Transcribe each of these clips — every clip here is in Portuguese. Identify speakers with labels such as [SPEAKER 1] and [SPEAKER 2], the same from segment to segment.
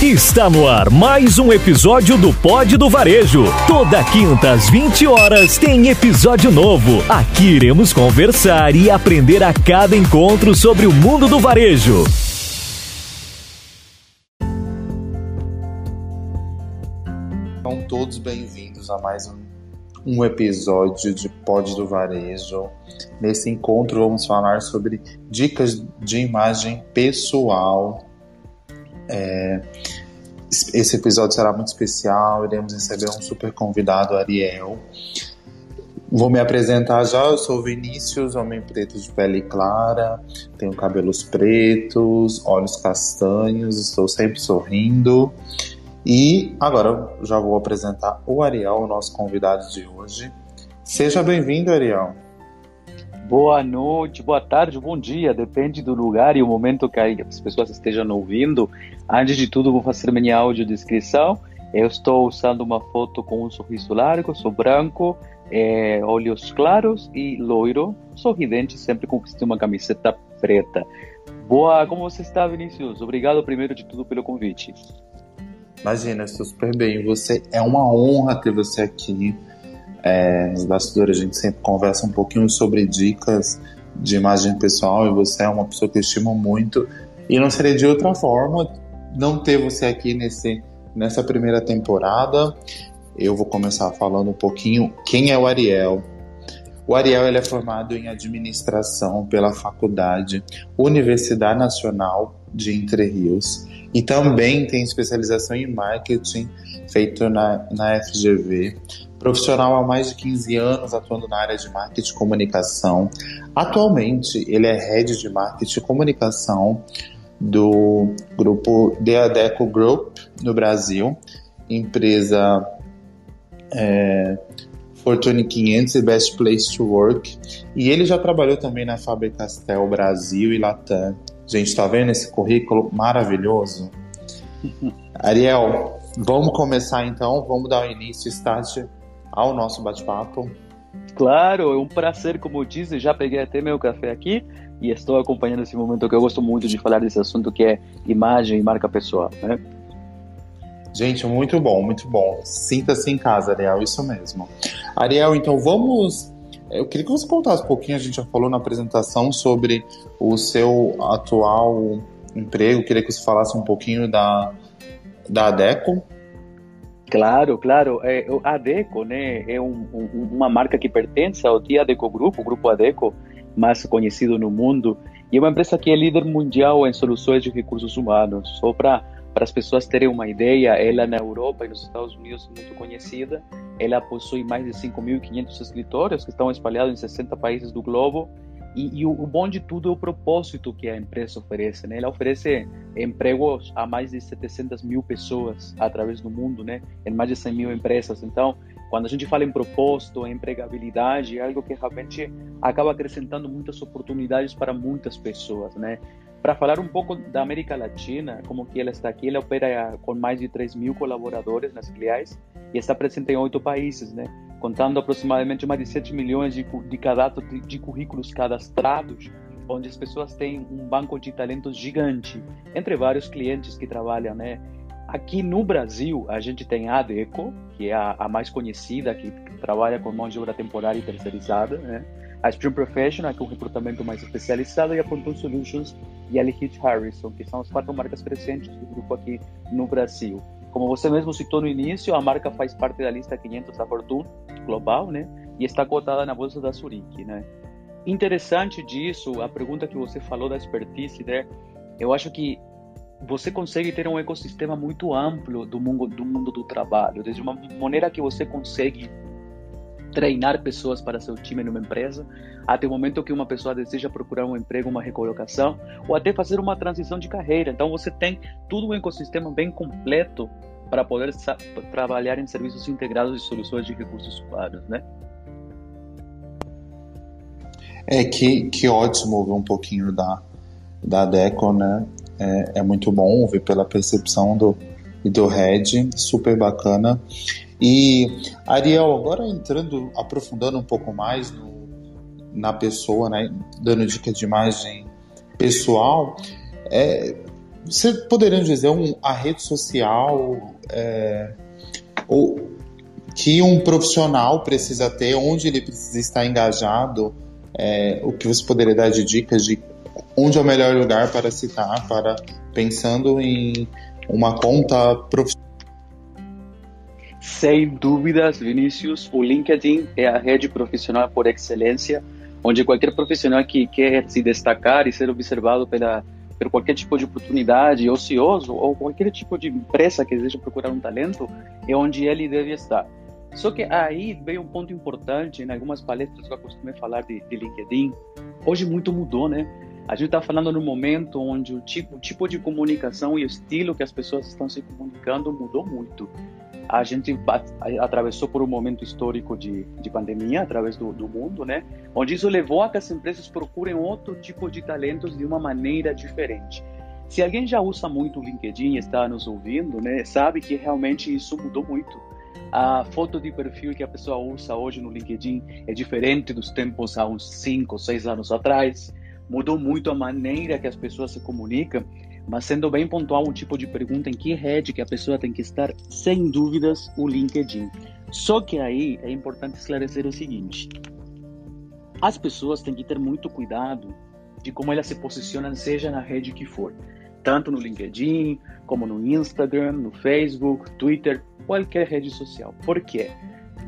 [SPEAKER 1] Está no ar mais um episódio do Pod do Varejo. Toda quinta às 20 horas tem episódio novo. Aqui iremos conversar e aprender a cada encontro sobre o mundo do varejo.
[SPEAKER 2] São todos bem-vindos a mais um, um episódio de Pod do Varejo. Nesse encontro vamos falar sobre dicas de imagem pessoal é, esse episódio será muito especial, iremos receber um super convidado, Ariel. Vou me apresentar já, eu sou Vinícius, homem preto de pele clara, tenho cabelos pretos, olhos castanhos, estou sempre sorrindo. E agora já vou apresentar o Ariel, o nosso convidado de hoje. Seja bem-vindo, Ariel.
[SPEAKER 3] Boa noite, boa tarde, bom dia, depende do lugar e o momento que as pessoas estejam ouvindo. Antes de tudo, vou fazer minha audiodescrição. Eu estou usando uma foto com um sorriso largo, sou branco, é, olhos claros e loiro, sorridente, sempre com uma camiseta preta. Boa, como você está, Vinícius? Obrigado, primeiro de tudo, pelo convite.
[SPEAKER 2] Imagina, estou super bem. Você é uma honra ter você aqui. É, nos bastidores a gente sempre conversa um pouquinho sobre dicas de imagem pessoal e você é uma pessoa que eu estimo muito. E não seria de outra forma não ter você aqui nesse, nessa primeira temporada. Eu vou começar falando um pouquinho quem é o Ariel. O Ariel ele é formado em administração pela Faculdade Universidade Nacional de Entre Rios e também tem especialização em marketing feito na, na FGV profissional há mais de 15 anos atuando na área de marketing e comunicação. Atualmente, ele é head de marketing e comunicação do grupo The Adeco Group no Brasil, empresa é, Fortune 500 e Best Place to Work. E ele já trabalhou também na Faber Castell Brasil e Latam. Gente, tá vendo esse currículo maravilhoso? Ariel, vamos começar então, vamos dar o início, start ao nosso bate-papo.
[SPEAKER 3] Claro, é um prazer, como eu disse, já peguei até meu café aqui e estou acompanhando esse momento que eu gosto muito de falar desse assunto que é imagem e marca pessoal, né?
[SPEAKER 2] Gente, muito bom, muito bom. Sinta-se em casa, Ariel, isso mesmo. Ariel, então vamos. Eu queria que você contasse um pouquinho, a gente já falou na apresentação sobre o seu atual emprego, eu queria que você falasse um pouquinho da, da ADECO,
[SPEAKER 3] Claro, claro. É, a Adeco né, é um, um, uma marca que pertence ao Tia Adeco Grupo, o Grupo Adeco, mais conhecido no mundo, e é uma empresa que é líder mundial em soluções de recursos humanos. Só para as pessoas terem uma ideia, ela na Europa e nos Estados Unidos é muito conhecida. Ela possui mais de 5.500 escritórios que estão espalhados em 60 países do globo e, e o, o, bom de tudo é o propósito que a empresa oferece, né? Ela oferece empregos a mais de 700 mil pessoas através do mundo, né? Em mais de 100 mil empresas. Então, quando a gente fala em propósito, em empregabilidade, é algo que realmente acaba acrescentando muitas oportunidades para muitas pessoas, né? Para falar um pouco da América Latina, como que ela está aqui, ela opera com mais de 3 mil colaboradores nas filiais e está presente em oito países, né? Contando aproximadamente mais de 7 milhões de, de cadastros de, currículos cadastrados, onde as pessoas têm um banco de talentos gigante, entre vários clientes que trabalham, né? Aqui no Brasil, a gente tem a ADECO, que é a, a mais conhecida, que trabalha com mão de obra temporária e terceirizada, né? A Spring Professional, que é um recrutamento mais especializado, e a Pontoon Solutions e a Heath Harrison, que são as quatro marcas presentes do grupo aqui no Brasil. Como você mesmo citou no início, a marca faz parte da lista 500 da Fortune global, né? E está cotada na bolsa da Zurich, né? Interessante disso, a pergunta que você falou da expertise, né? Eu acho que você consegue ter um ecossistema muito amplo do mundo do mundo do trabalho, desde uma maneira que você consegue treinar pessoas para seu time numa empresa, até o momento que uma pessoa deseja procurar um emprego, uma recolocação, ou até fazer uma transição de carreira. Então você tem tudo um ecossistema bem completo para poder trabalhar em serviços integrados e soluções de recursos humanos, né?
[SPEAKER 2] É que, que ótimo ouvir um pouquinho da, da Deco, né? É, é muito bom ouvir pela percepção do, do Red, super bacana. E Ariel, agora entrando, aprofundando um pouco mais no, na pessoa, né, dando dica de imagem pessoal, é, você poderia dizer um, a rede social é, ou que um profissional precisa ter, onde ele precisa estar engajado, é, o que você poderia dar de dicas de onde é o melhor lugar para citar, para pensando em uma conta profissional?
[SPEAKER 3] Sem dúvidas, Vinícius, o LinkedIn é a rede profissional por excelência, onde qualquer profissional que quer se destacar e ser observado pela por qualquer tipo de oportunidade ocioso ou qualquer tipo de empresa que deseja procurar um talento, é onde ele deve estar. Só que aí veio um ponto importante, em algumas palestras que eu costumei falar de, de LinkedIn, hoje muito mudou, né? A gente está falando num momento onde o tipo, o tipo de comunicação e o estilo que as pessoas estão se comunicando mudou muito. A gente atravessou por um momento histórico de, de pandemia através do, do mundo, né? Onde isso levou a que as empresas procurem outro tipo de talentos de uma maneira diferente. Se alguém já usa muito o LinkedIn e está nos ouvindo, né, sabe que realmente isso mudou muito a foto de perfil que a pessoa usa hoje no LinkedIn é diferente dos tempos há uns 5, 6 anos atrás. Mudou muito a maneira que as pessoas se comunicam, mas sendo bem pontual um tipo de pergunta em que rede que a pessoa tem que estar, sem dúvidas, o LinkedIn. Só que aí é importante esclarecer o seguinte: as pessoas têm que ter muito cuidado de como elas se posicionam, seja na rede que for tanto no LinkedIn, como no Instagram, no Facebook, Twitter, qualquer rede social. Por quê?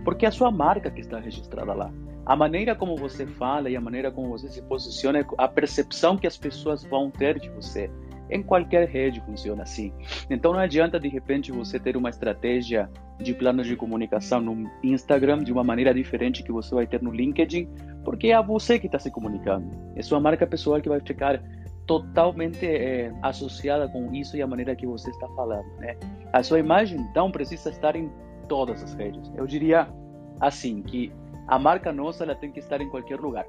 [SPEAKER 3] Porque é a sua marca que está registrada lá. A maneira como você fala e a maneira como você se posiciona, é a percepção que as pessoas vão ter de você. Em qualquer rede funciona assim. Então não adianta de repente você ter uma estratégia de plano de comunicação no Instagram de uma maneira diferente que você vai ter no LinkedIn, porque é você que está se comunicando. É sua marca pessoal que vai ficar totalmente é, associada com isso e a maneira que você está falando, né? A sua imagem então precisa estar em todas as redes. Eu diria assim que a marca nossa ela tem que estar em qualquer lugar.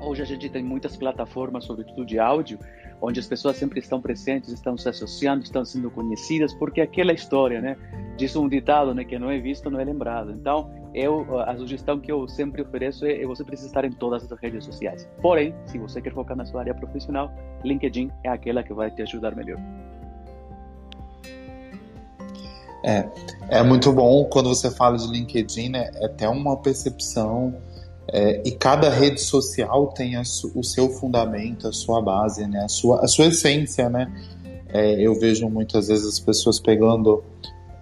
[SPEAKER 3] Hoje a gente tem muitas plataformas, sobretudo de áudio, onde as pessoas sempre estão presentes, estão se associando, estão sendo conhecidas, porque aquela história, né? Diz um ditado, né? Que não é visto, não é lembrado. Então, eu, a sugestão que eu sempre ofereço é, é você precisa estar em todas as redes sociais. Porém, se você quer focar na sua área profissional, LinkedIn é aquela que vai te ajudar melhor.
[SPEAKER 2] É, é muito bom quando você fala de LinkedIn, né? É até uma percepção é, e cada rede social tem a, o seu fundamento, a sua base, né? a, sua, a sua essência. Né? É, eu vejo muitas vezes as pessoas pegando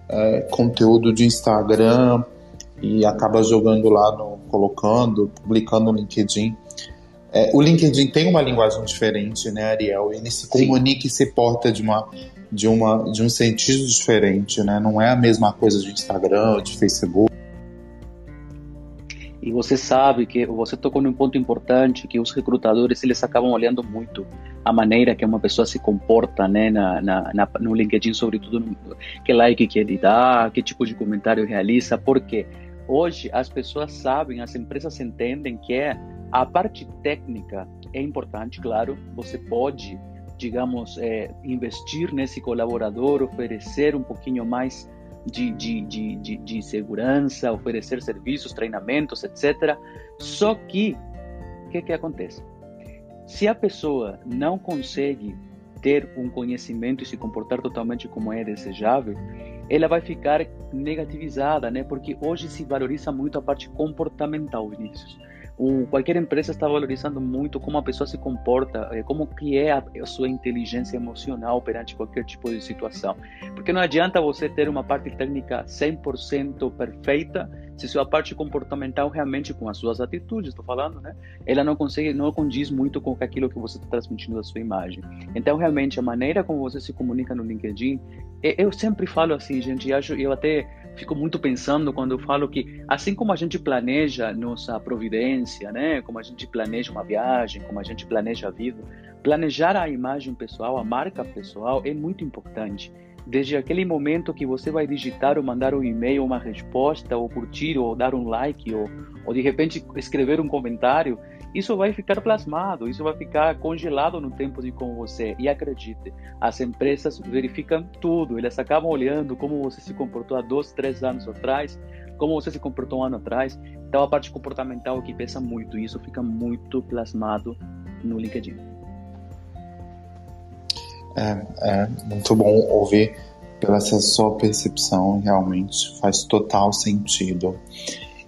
[SPEAKER 2] é, conteúdo de Instagram e acaba jogando lá, no, colocando, publicando no LinkedIn. É, o LinkedIn tem uma linguagem diferente, né, Ariel? Ele se comunica Sim. e se porta de uma de uma de um sentido diferente, né? Não é a mesma coisa de Instagram, de Facebook.
[SPEAKER 3] E você sabe que você tocou num ponto importante que os recrutadores eles acabam olhando muito a maneira que uma pessoa se comporta, né, na, na, na no LinkedIn, sobretudo que like que ele dá, que tipo de comentário realiza, porque hoje as pessoas sabem, as empresas entendem que é a parte técnica é importante, claro, você pode, digamos, é, investir nesse colaborador, oferecer um pouquinho mais de, de, de, de, de segurança, oferecer serviços, treinamentos, etc. Só que, o que, que acontece? Se a pessoa não consegue ter um conhecimento e se comportar totalmente como é desejável, ela vai ficar negativizada, né? Porque hoje se valoriza muito a parte comportamental, Vinícius o, qualquer empresa está valorizando muito como a pessoa se comporta, eh, como que é a, a, sua inteligência emocional perante qualquer tipo de situação. Porque não adianta você ter uma parte técnica 100% perfeita se sua parte comportamental realmente com as suas atitudes, estou falando, né? Ela não consegue, não condiz muito com aquilo que você está transmitindo da sua imagem. Então, realmente, a maneira como você se comunica no LinkedIn, eu sempre falo assim, gente, eu até fico muito pensando quando eu falo que, assim como a gente planeja nossa providência, né? Como a gente planeja uma viagem, como a gente planeja a vida, planejar a imagem pessoal, a marca pessoal é muito importante. Desde aquele momento que você vai digitar ou mandar um e-mail, uma resposta, ou curtir, ou dar um like, ou, ou de repente escrever um comentário, isso vai ficar plasmado, isso vai ficar congelado no tempo de com você. E acredite, as empresas verificam tudo, elas acabam olhando como você se comportou há dois, três anos atrás, como você se comportou um ano atrás. Então a parte comportamental que pesa muito, e isso fica muito plasmado no LinkedIn.
[SPEAKER 2] É, é muito bom ouvir pela sua percepção, realmente faz total sentido.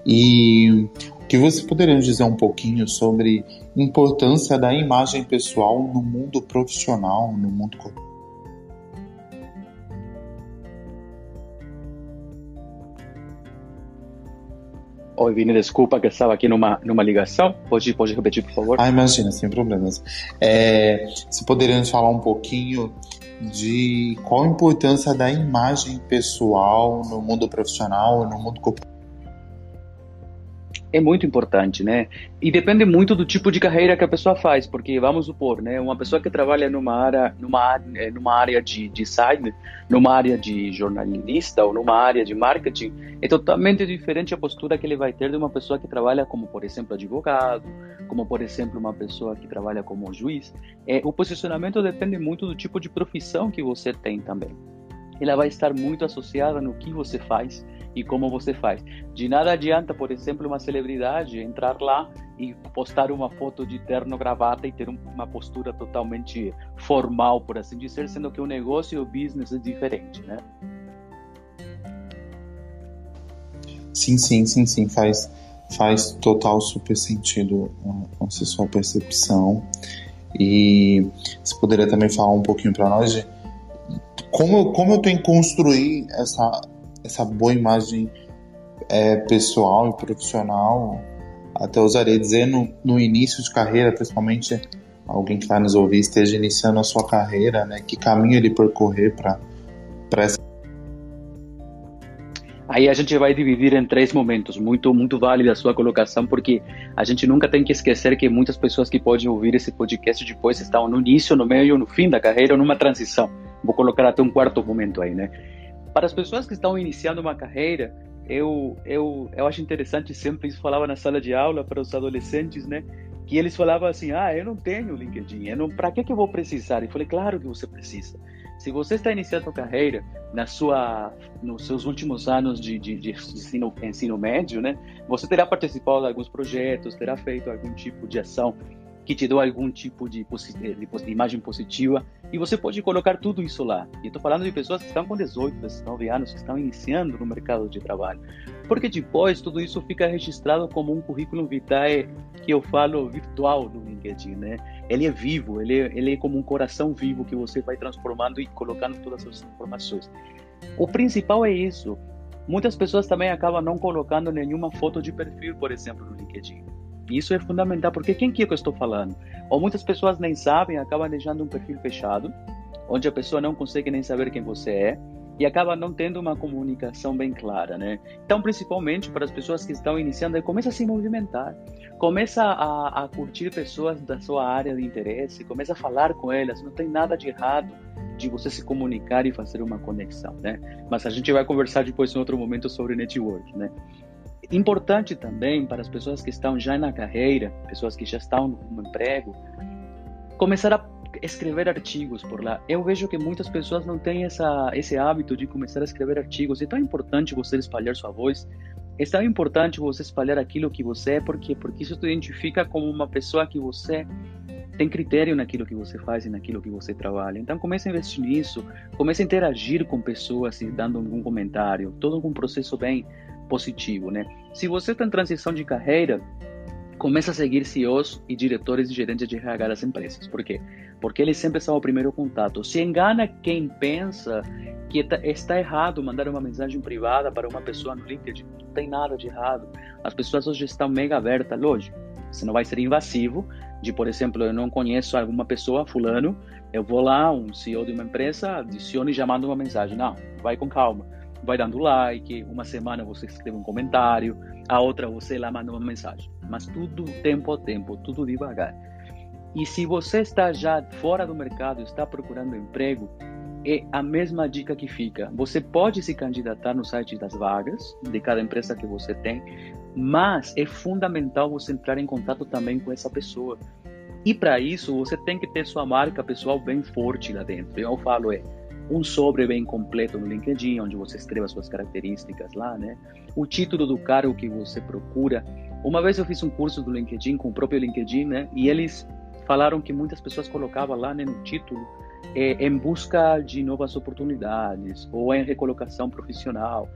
[SPEAKER 2] E que você poderia dizer um pouquinho sobre importância da imagem pessoal no mundo profissional, no mundo corporativo?
[SPEAKER 3] Oi, Vini, desculpa que estava aqui numa, numa ligação. Pode, pode repetir, por favor?
[SPEAKER 2] Ah, imagina, sem problemas. É, se poderiam falar um pouquinho de qual a importância da imagem pessoal no mundo profissional, no mundo?
[SPEAKER 3] É muito importante, né? E depende muito do tipo de carreira que a pessoa faz, porque vamos supor, né, uma pessoa que trabalha numa área, numa, eh, numa área de design, numa área de jornalista ou numa área de marketing, é totalmente diferente a postura que ele vai ter de uma pessoa que trabalha como, por exemplo, advogado, como, por exemplo, uma pessoa que trabalha como juiz. É, o posicionamento depende muito do tipo de profissão que você tem também. Ela vai estar muito associada no que você faz e como você faz. De nada adianta, por exemplo, uma celebridade entrar lá e postar uma foto de terno gravata e ter uma postura totalmente formal, por assim dizer, sendo que o negócio e o business é diferente, né?
[SPEAKER 2] Sim, sim, sim, sim, faz faz total super sentido a sua percepção. E você poderia também falar um pouquinho para nós de como, como eu tenho que construir essa essa boa imagem é, pessoal e profissional, até usaria dizer no, no início de carreira, principalmente alguém que vai nos ouvir esteja iniciando a sua carreira, né? Que caminho ele percorrer para essa
[SPEAKER 3] Aí a gente vai dividir em três momentos, muito muito válida a sua colocação, porque a gente nunca tem que esquecer que muitas pessoas que podem ouvir esse podcast depois estão no início, no meio, no fim da carreira, numa transição. Vou colocar até um quarto momento aí, né? Para as pessoas que estão iniciando uma carreira, eu, eu, eu acho interessante, sempre isso falava na sala de aula para os adolescentes, né? Que eles falavam assim, ah, eu não tenho LinkedIn, para que, que eu vou precisar? E falei, claro que você precisa. Se você está iniciando a carreira na sua, nos seus últimos anos de, de, de ensino, ensino médio, né? Você terá participado de alguns projetos, terá feito algum tipo de ação que te deu algum tipo de, de, de, imagem positiva e você pode colocar tudo isso lá. E estou falando de pessoas que estão com 18, 19 anos, que estão iniciando no mercado de trabalho. Porque depois tudo isso fica registrado como um currículo vitae que eu falo virtual no LinkedIn, né? Ele é vivo, ele é, ele é como um coração vivo que você vai transformando e colocando todas as informações. O principal é isso. Muitas pessoas também acabam não colocando nenhuma foto de perfil, por exemplo, no LinkedIn. Isso é fundamental, porque quem que, que eu estou falando? Ou muitas pessoas nem sabem, acabam deixando um perfil fechado, onde a pessoa não consegue nem saber quem você é, e acaba não tendo uma comunicação bem clara, né? Então, principalmente para as pessoas que estão iniciando, começa a se movimentar, começa a, a curtir pessoas da sua área de interesse, começa a falar com elas, não tem nada de errado de você se comunicar e fazer uma conexão, né? Mas a gente vai conversar depois em outro momento sobre network, né? Importante também para as pessoas que estão já na carreira, pessoas que já estão no emprego, começar a escrever artigos por lá. Eu vejo que muitas pessoas não têm essa, esse hábito de começar a escrever artigos. É tão importante você espalhar sua voz. É tão importante você espalhar aquilo que você é, porque porque isso te identifica como uma pessoa que você tem critério naquilo que você faz e naquilo que você trabalha. Então comece a investir nisso, comece a interagir com pessoas e dando algum comentário, todo um processo bem positivo, né? Se você está em transição de carreira, começa a seguir CEOs e diretores e gerentes de RH das empresas. Por quê? Porque eles sempre são o primeiro contato. Se engana quem pensa que tá, está errado mandar uma mensagem privada para uma pessoa no LinkedIn. Não tem nada de errado. As pessoas hoje estão mega abertas, lógico. Você não vai ser invasivo de, por exemplo, eu não conheço alguma pessoa, fulano, eu vou lá, um CEO de uma empresa, adicione já manda uma mensagem. Não, vai com calma vai dando like, uma semana você escreve um comentário, a outra você lá manda uma mensagem. Mas tudo tempo a tempo, tudo devagar. E se você está já fora do mercado, está procurando emprego, é a mesma dica que fica. Você pode se candidatar no site das vagas de cada empresa que você tem, mas é fundamental você entrar em contato também com essa pessoa. E para isso, você tem que ter sua marca pessoal bem forte lá dentro. Eu falo é um sobre bem completo no LinkedIn, onde você escreva suas características lá, né? O título do cargo que você procura. Uma vez eu fiz um curso do LinkedIn com o próprio LinkedIn, né? E eles falaram que muitas pessoas colocavam lá né, no título é, em busca de novas oportunidades ou em recolocação profissional.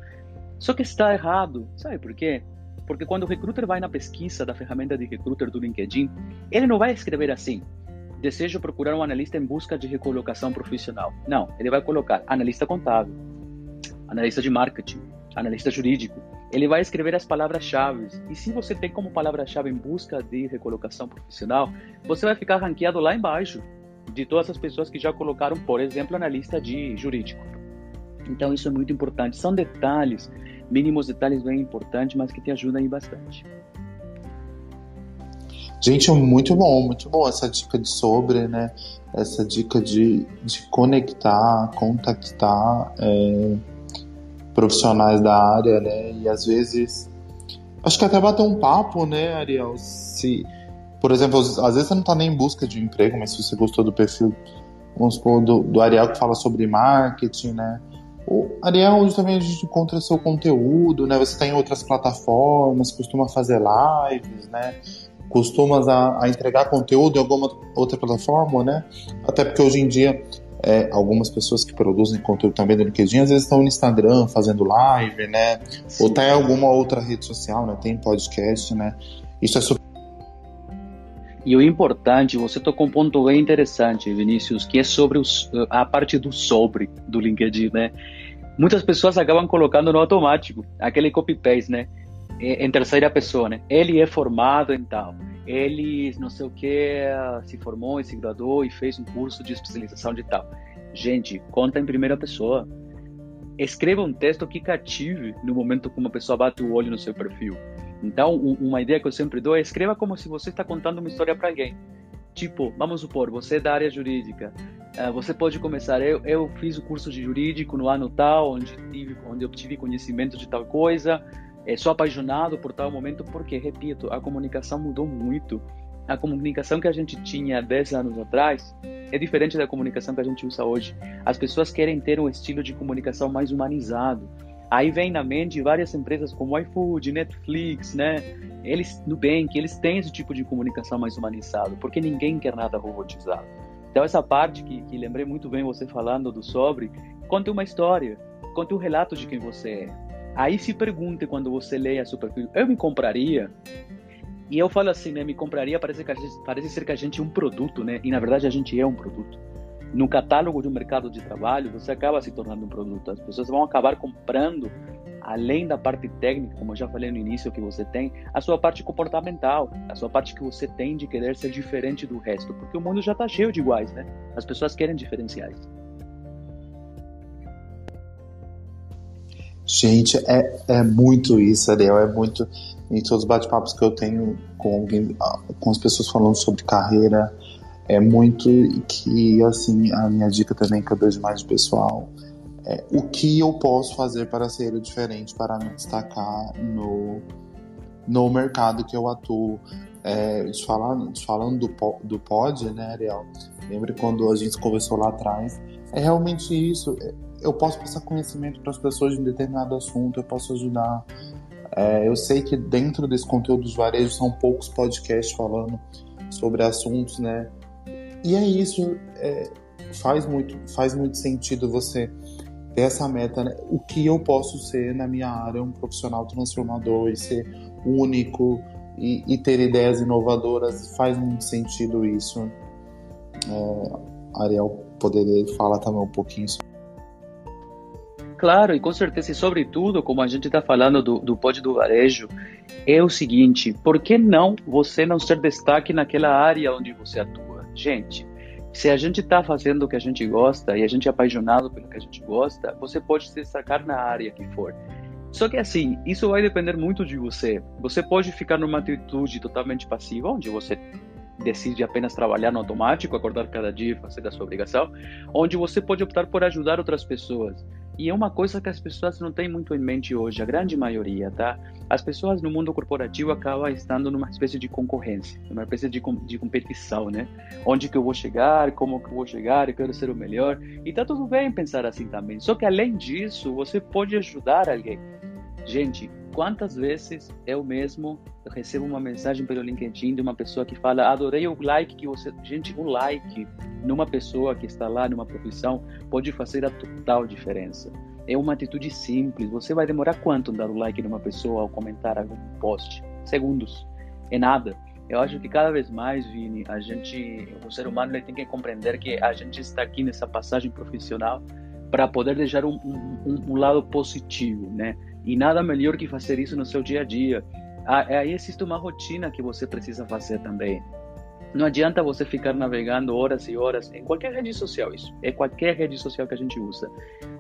[SPEAKER 3] Só que está errado, sabe por quê? Porque quando o recruiter vai na pesquisa da ferramenta de recruiter do LinkedIn, ele não vai escrever assim: desejo procurar um analista em busca de recolocação profissional. Não, ele vai colocar analista contábil, analista de marketing, analista jurídico. Ele vai escrever as palavras-chave. E se você tem como palavra-chave em busca de recolocação profissional, você vai ficar ranqueado lá embaixo de todas as pessoas que já colocaram, por exemplo, analista de jurídico. Então isso é muito importante. São detalhes, mínimos detalhes bem importantes, mas que te ajudam aí bastante.
[SPEAKER 2] Gente, muito bom, muito bom essa dica de sobre, né? Essa dica de, de conectar, contactar é, profissionais da área, né? E às vezes. Acho que até bater um papo, né, Ariel? Se, por exemplo, às vezes você não está nem em busca de emprego, mas se você gostou do perfil, vamos supor, do, do Ariel que fala sobre marketing, né? O Ariel, onde também a gente encontra seu conteúdo, né? Você está em outras plataformas, costuma fazer lives, né? Costumas a, a, entregar conteúdo em alguma outra plataforma, né? Até porque hoje em dia é, algumas pessoas que produzem conteúdo também no LinkedIn, às vezes estão no Instagram fazendo live, né? Sim. Ou tá em alguma outra rede social, né? Tem podcast, né? Isso é super.
[SPEAKER 3] E o importante, você tocou um ponto bem interessante, Vinícius, que é sobre os, a parte do sobre do LinkedIn, né? Muitas pessoas acabam colocando no automático, aquele copy-paste, né? Em terceira pessoa, né? Ele é formado em tal ele não sei o que se formou e se graduou e fez um curso de especialização de tal. Gente, conta em primeira pessoa. Escreva um texto que cative no momento que uma pessoa bate o olho no seu perfil. Então, uma ideia que eu sempre dou é escreva como se você está contando uma história para alguém. Tipo, vamos supor, você é da área jurídica. Uh, você pode começar. Eu, eu fiz o curso de jurídico no ano tal, onde tive, onde obtive conhecimento de tal coisa é, sou apaixonado por tal momento porque, repito, a comunicação mudou muito. A comunicação que a gente tinha 10 anos atrás é diferente da comunicação que a gente usa hoje. As pessoas querem ter um estilo de comunicação mais humanizado. Aí vem na mente várias empresas como iFood, Netflix, né? Eles, Nubank, eles têm esse tipo de comunicação mais humanizado, porque ninguém quer nada robotizado. Então essa parte que, que lembrei muito bem você falando do sobre, conte uma história, conte um relato de quem você é Aí se pergunte quando você lê a seu perfil, eu me compraria? E eu falo assim, né? Me compraria parece, que gente, parece ser que a gente é um produto, né? E na verdade a gente é um produto. No catálogo de um mercado de trabalho, você acaba se tornando um produto. As pessoas vão acabar comprando, além da parte técnica, como eu já falei no início, que você tem, a sua parte comportamental, a sua parte que você tem de querer ser diferente do resto. Porque o mundo já está cheio de iguais, né? As pessoas querem diferenciais.
[SPEAKER 2] Gente, é, é muito isso, Ariel. É muito. Em todos os bate-papos que eu tenho com, alguém, com as pessoas falando sobre carreira, é muito que, assim, a minha dica também que eu dou demais de pessoal é o que eu posso fazer para ser diferente, para me destacar no, no mercado que eu atuo. É, falando, falando do, do pod, né, Ariel? Lembra quando a gente conversou lá atrás? É realmente isso. É, eu posso passar conhecimento para as pessoas de um determinado assunto, eu posso ajudar. É, eu sei que dentro desse conteúdo dos varejos são poucos podcasts falando sobre assuntos, né? E é isso, é, faz, muito, faz muito sentido você ter essa meta, né? O que eu posso ser na minha área, um profissional transformador e ser único e, e ter ideias inovadoras, faz muito sentido isso. É, Ariel poderia falar também um pouquinho
[SPEAKER 3] Claro, e com certeza, e sobretudo, como a gente está falando do, do pod do varejo, é o seguinte: por que não você não ser destaque naquela área onde você atua? Gente, se a gente está fazendo o que a gente gosta e a gente é apaixonado pelo que a gente gosta, você pode se destacar na área que for. Só que assim, isso vai depender muito de você. Você pode ficar numa atitude totalmente passiva, onde você decide apenas trabalhar no automático, acordar cada dia fazer a sua obrigação, onde você pode optar por ajudar outras pessoas. E é uma coisa que as pessoas não têm muito em mente hoje, a grande maioria, tá? As pessoas no mundo corporativo acabam estando numa espécie de concorrência, numa espécie de, de competição, né? Onde que eu vou chegar, como que eu vou chegar, eu quero ser o melhor. E tá tudo bem pensar assim também. Só que além disso, você pode ajudar alguém. Gente, Quantas vezes eu mesmo recebo uma mensagem pelo LinkedIn de uma pessoa que fala: adorei o like que você. Gente, um like numa pessoa que está lá numa profissão pode fazer a total diferença. É uma atitude simples. Você vai demorar quanto dar o like numa pessoa ou comentar algum post? Segundos. É nada. Eu acho que cada vez mais, Vini, a gente, o ser humano ele tem que compreender que a gente está aqui nessa passagem profissional para poder deixar um, um, um, lado positivo, né? E nada melhor que fazer isso no seu dia a dia. Ah, aí existe uma rotina que você precisa fazer também. Não adianta você ficar navegando horas e horas em qualquer rede social, isso. É qualquer rede social que a gente usa.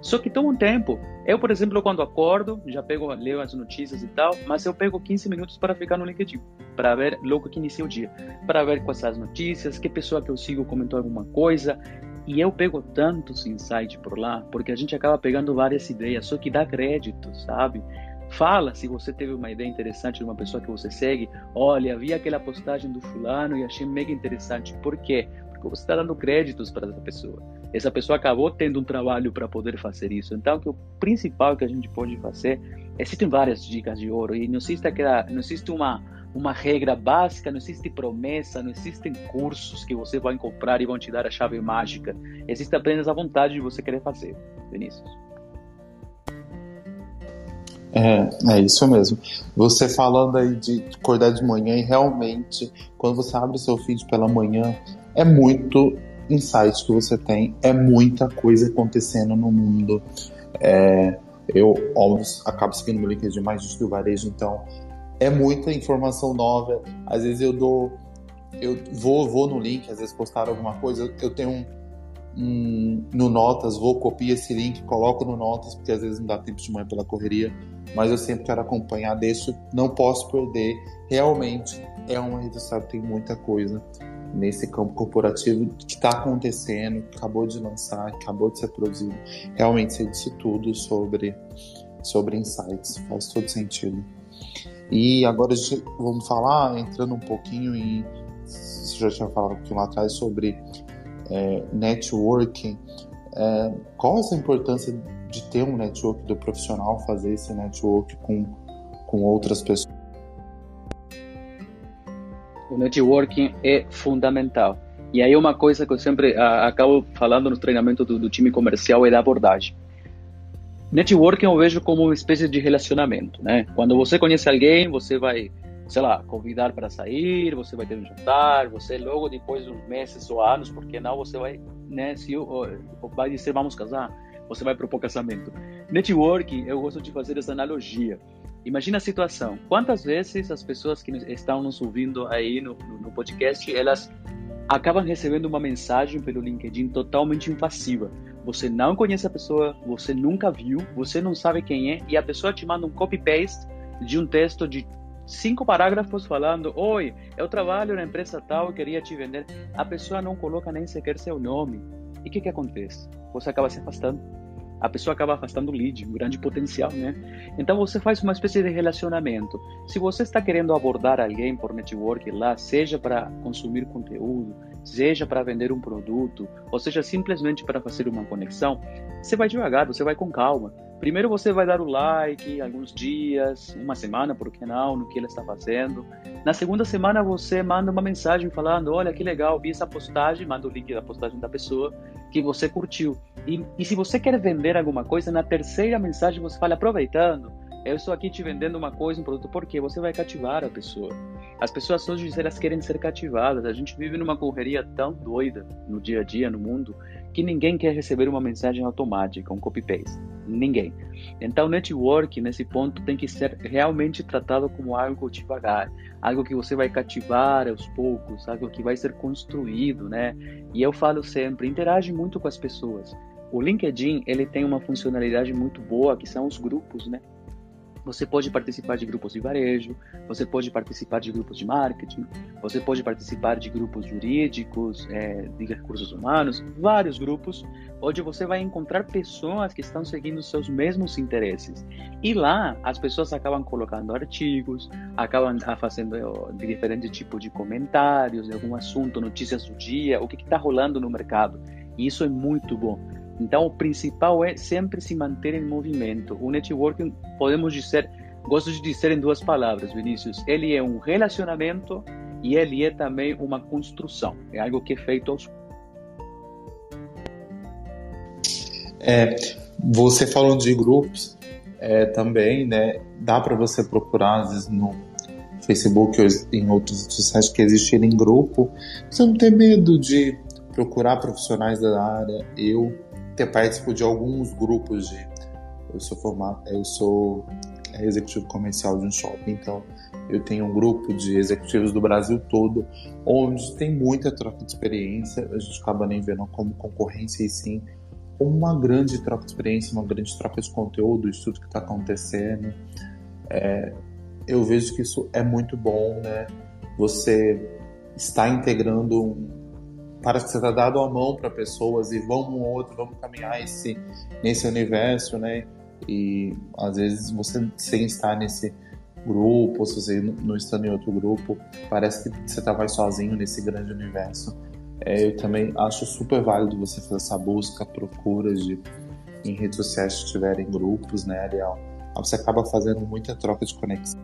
[SPEAKER 3] Só que toma um tempo. Eu, por exemplo, quando acordo, já pego, leio as notícias e tal, mas eu pego 15 minutos para ficar no LinkedIn, para ver logo que inicia o dia, para ver quais são as notícias, que pessoa que eu sigo comentou alguma coisa. E eu pego tantos insights por lá, porque a gente acaba pegando várias ideias, só que dá crédito, sabe? Fala se você teve uma ideia interessante de uma pessoa que você segue. Olha, vi aquela postagem do fulano e achei mega interessante. Por quê? Porque você está dando créditos para essa pessoa. Essa pessoa acabou tendo um trabalho para poder fazer isso. Então, que o principal que a gente pode fazer, existem várias dicas de ouro e não existe, aquela, não existe uma, uma regra básica, não existe promessa, não existem cursos que você vai comprar e vão te dar a chave mágica. Existe apenas a vontade de você querer fazer, Vinícius.
[SPEAKER 2] É, é isso mesmo. Você falando aí de acordar de manhã e realmente, quando você abre seu feed pela manhã, é muito insight que você tem, é muita coisa acontecendo no mundo. É, eu, óbvio, acabo seguindo meu LinkedIn mais do varejo, então é muita informação nova. Às vezes eu dou, eu vou, vou no link, às vezes postar alguma coisa, eu tenho um um, no Notas, vou copiar esse link, coloco no Notas, porque às vezes não dá tempo de manhã pela correria, mas eu sempre quero acompanhar, deixo, não posso perder. Realmente é uma rede social tem muita coisa nesse campo corporativo que está acontecendo, que acabou de lançar, acabou de ser produzido. Realmente você disse tudo sobre, sobre insights, faz todo sentido. E agora vamos falar, entrando um pouquinho em. Você já tinha falado um pouquinho lá atrás sobre é, networking. É, qual essa importância de ter um network do profissional, fazer esse network com, com outras pessoas?
[SPEAKER 3] O networking é fundamental. E aí uma coisa que eu sempre acabo falando no treinamento do, do time comercial é da abordagem. Networking eu vejo como uma espécie de relacionamento, né? Quando você conhece alguém, você vai sei lá, convidar para sair, você vai ter um jantar, você logo depois de uns meses ou anos, porque não, você vai, né, se vai dizer vamos casar, você vai propor casamento. Networking, eu gosto de fazer essa analogia. Imagina a situação, quantas vezes as pessoas que estão nos ouvindo aí no, no podcast, elas acabam recebendo uma mensagem pelo LinkedIn totalmente invasiva. Você não conhece a pessoa, você nunca viu, você não sabe quem é, e a pessoa te manda um copy-paste de um texto de cinco parágrafos falando: Oi, eu trabalho na empresa tal, queria te vender. A pessoa não coloca nem sequer seu nome. E o que, que acontece? Você acaba se afastando. A pessoa acaba afastando o lead, um grande potencial, né? Então você faz uma espécie de relacionamento. Se você está querendo abordar alguém por network lá, seja para consumir conteúdo, seja para vender um produto, ou seja simplesmente para fazer uma conexão, você vai devagar, você vai com calma. Primeiro você vai dar o like alguns dias, uma semana, por que não, no que ele está fazendo. Na segunda semana você manda uma mensagem falando, olha que legal, vi essa postagem, manda o link da postagem da pessoa que você curtiu. E, e se você quer vender alguma coisa, na terceira mensagem você fala, aproveitando, eu estou aqui te vendendo uma coisa, um produto, porque você vai cativar a pessoa. As pessoas hoje elas querem ser cativadas. A gente vive numa correria tão doida no dia a dia, no mundo, que ninguém quer receber uma mensagem automática, um copy-paste. Ninguém. Então, network, nesse ponto, tem que ser realmente tratado como algo devagar, algo que você vai cativar aos poucos, algo que vai ser construído, né? E eu falo sempre, interage muito com as pessoas. O LinkedIn, ele tem uma funcionalidade muito boa, que são os grupos, né? Você pode participar de grupos de varejo, você pode participar de grupos de marketing, você pode participar de grupos jurídicos, é, de recursos humanos, vários grupos, onde você vai encontrar pessoas que estão seguindo seus mesmos interesses. E lá as pessoas acabam colocando artigos, acabam fazendo de diferente tipo de comentários de algum assunto, notícias do dia, o que está rolando no mercado. E isso é muito bom então, o principal é sempre se manter em movimento. O networking, podemos dizer, gosto de dizer em duas palavras, Vinícius. Ele é um relacionamento e ele é também uma construção. É algo que é feito aos
[SPEAKER 2] é, você falou de grupos é, também, né? Dá para você procurar às vezes no Facebook ou em outros sites que existirem grupo. Você não tem medo de procurar profissionais da área. Eu ter participo de alguns grupos de. Eu sou formado, eu sou executivo comercial de um shopping, então eu tenho um grupo de executivos do Brasil todo, onde tem muita troca de experiência. A gente acaba nem vendo como concorrência e sim uma grande troca de experiência, uma grande troca de conteúdo, de tudo que está acontecendo. É, eu vejo que isso é muito bom, né? Você está integrando um, parece que você está dando a mão para pessoas e vamos um outro, vamos caminhar esse, nesse universo, né? E às vezes você sem estar nesse grupo, se você não está em outro grupo, parece que você está mais sozinho nesse grande universo. É, eu também acho super válido você fazer essa busca, procura de em redes sociais se tiverem grupos, né, Ariel? Você acaba fazendo muita troca de conexão.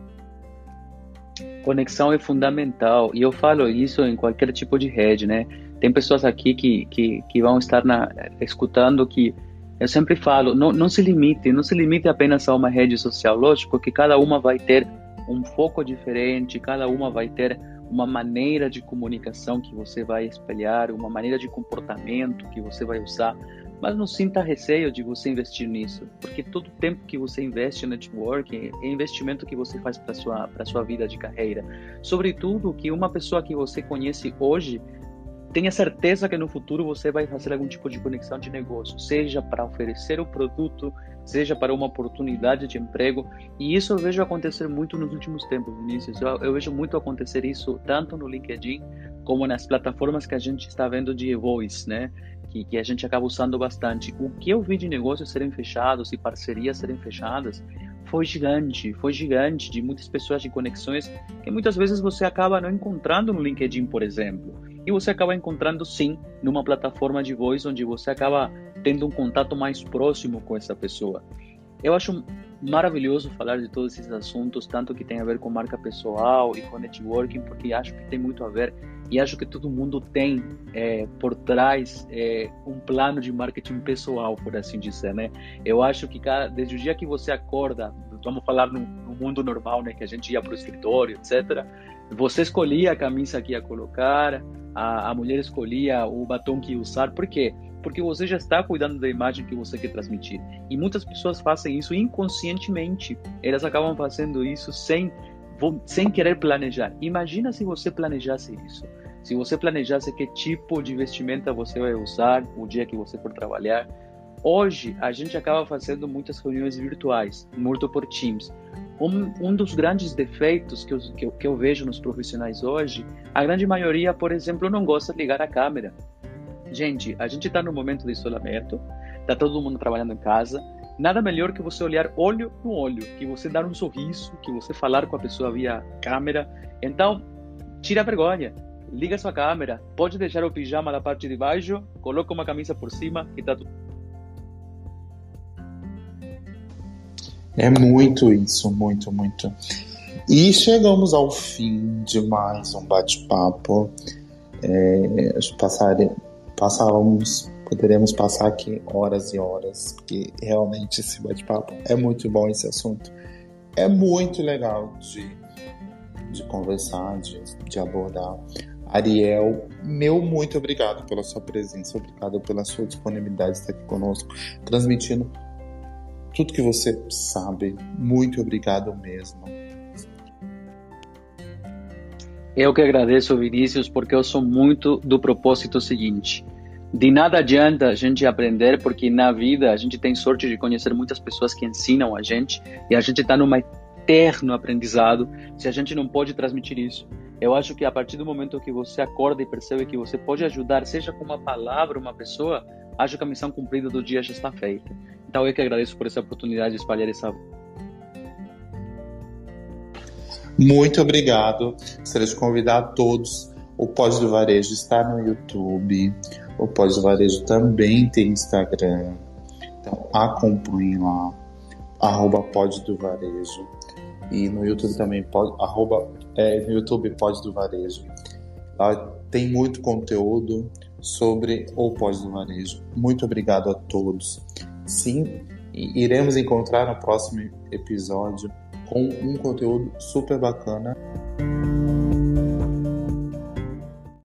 [SPEAKER 3] Conexão é fundamental e eu falo isso em qualquer tipo de rede, né? Tem pessoas aqui que, que, que vão estar na, escutando que eu sempre falo, não, não se limite, não se limite apenas a uma rede social, lógico que cada uma vai ter um foco diferente, cada uma vai ter uma maneira de comunicação que você vai espelhar, uma maneira de comportamento que você vai usar, mas não sinta receio de você investir nisso, porque todo tempo que você investe no networking é investimento que você faz para sua para sua vida de carreira. Sobretudo que uma pessoa que você conhece hoje tenha certeza que no futuro você vai fazer algum tipo de conexão de negócio, seja para oferecer o produto, seja para uma oportunidade de emprego. E isso eu vejo acontecer muito nos últimos tempos, Vinícius. Eu, eu vejo muito acontecer isso tanto no LinkedIn como nas plataformas que a gente está vendo de voice, né? Que, que a gente acaba usando bastante. O que eu vi de negócios serem fechados e parcerias serem fechadas foi gigante, foi gigante de muitas pessoas de conexões que muitas vezes você acaba não encontrando no LinkedIn, por exemplo. E você acaba encontrando sim numa plataforma de voz onde você acaba tendo um contato mais próximo com essa pessoa. Eu acho maravilhoso falar de todos esses assuntos, tanto que tem a ver com marca pessoal e com networking, porque acho que tem muito a ver e acho que todo mundo tem é, por trás é, um plano de marketing pessoal, por assim dizer, né? Eu acho que cada, desde o dia que você acorda, vamos falar no, no mundo normal, né, que a gente ia para o escritório, etc. Você escolhia a camisa que ia colocar, a, a mulher escolhia o batom que ia usar, por quê? Porque você já está cuidando da imagem que você quer transmitir. E muitas pessoas fazem isso inconscientemente. Elas acabam fazendo isso sem, sem querer planejar. Imagina se você planejasse isso. Se você planejasse que tipo de vestimenta você vai usar o dia que você for trabalhar, Hoje, a gente acaba fazendo muitas reuniões virtuais, muito por Teams. Um, um dos grandes defeitos que eu, que, eu, que eu vejo nos profissionais hoje, a grande maioria, por exemplo, não gosta de ligar a câmera. Gente, a gente está no momento de isolamento, está todo mundo trabalhando em casa. Nada melhor que você olhar olho no olho, que você dar um sorriso, que você falar com a pessoa via câmera. Então, tira a vergonha, liga sua câmera, pode deixar o pijama na parte de baixo, coloca uma camisa por cima e está tudo
[SPEAKER 2] É muito isso, muito, muito. E chegamos ao fim de mais um bate-papo. É, passare, passávamos, poderíamos passar aqui horas e horas, porque realmente esse bate-papo é muito bom esse assunto. É muito legal de, de conversar, de, de abordar. Ariel, meu muito obrigado pela sua presença, obrigado pela sua disponibilidade de estar aqui conosco, transmitindo tudo que você sabe. Muito obrigado mesmo.
[SPEAKER 3] Eu que agradeço, Vinícius, porque eu sou muito do propósito seguinte. De nada adianta a gente aprender, porque na vida a gente tem sorte de conhecer muitas pessoas que ensinam a gente e a gente está num eterno aprendizado se a gente não pode transmitir isso. Eu acho que a partir do momento que você acorda e percebe que você pode ajudar, seja com uma palavra, uma pessoa, acho que a missão cumprida do dia já está feita. Então eu que agradeço por essa oportunidade de espalhar essa.
[SPEAKER 2] Muito obrigado. Gostaria de convidar a todos. O Pós do Varejo está no YouTube. O Pós do Varejo também tem Instagram. Então acompanhem lá. Arroba Pós do Varejo. e no YouTube também, pode, arroba, é, no YouTube Pode do Varejo. Lá tem muito conteúdo sobre o Pode do Varejo. Muito obrigado a todos. Sim, iremos encontrar no próximo episódio com um conteúdo super bacana.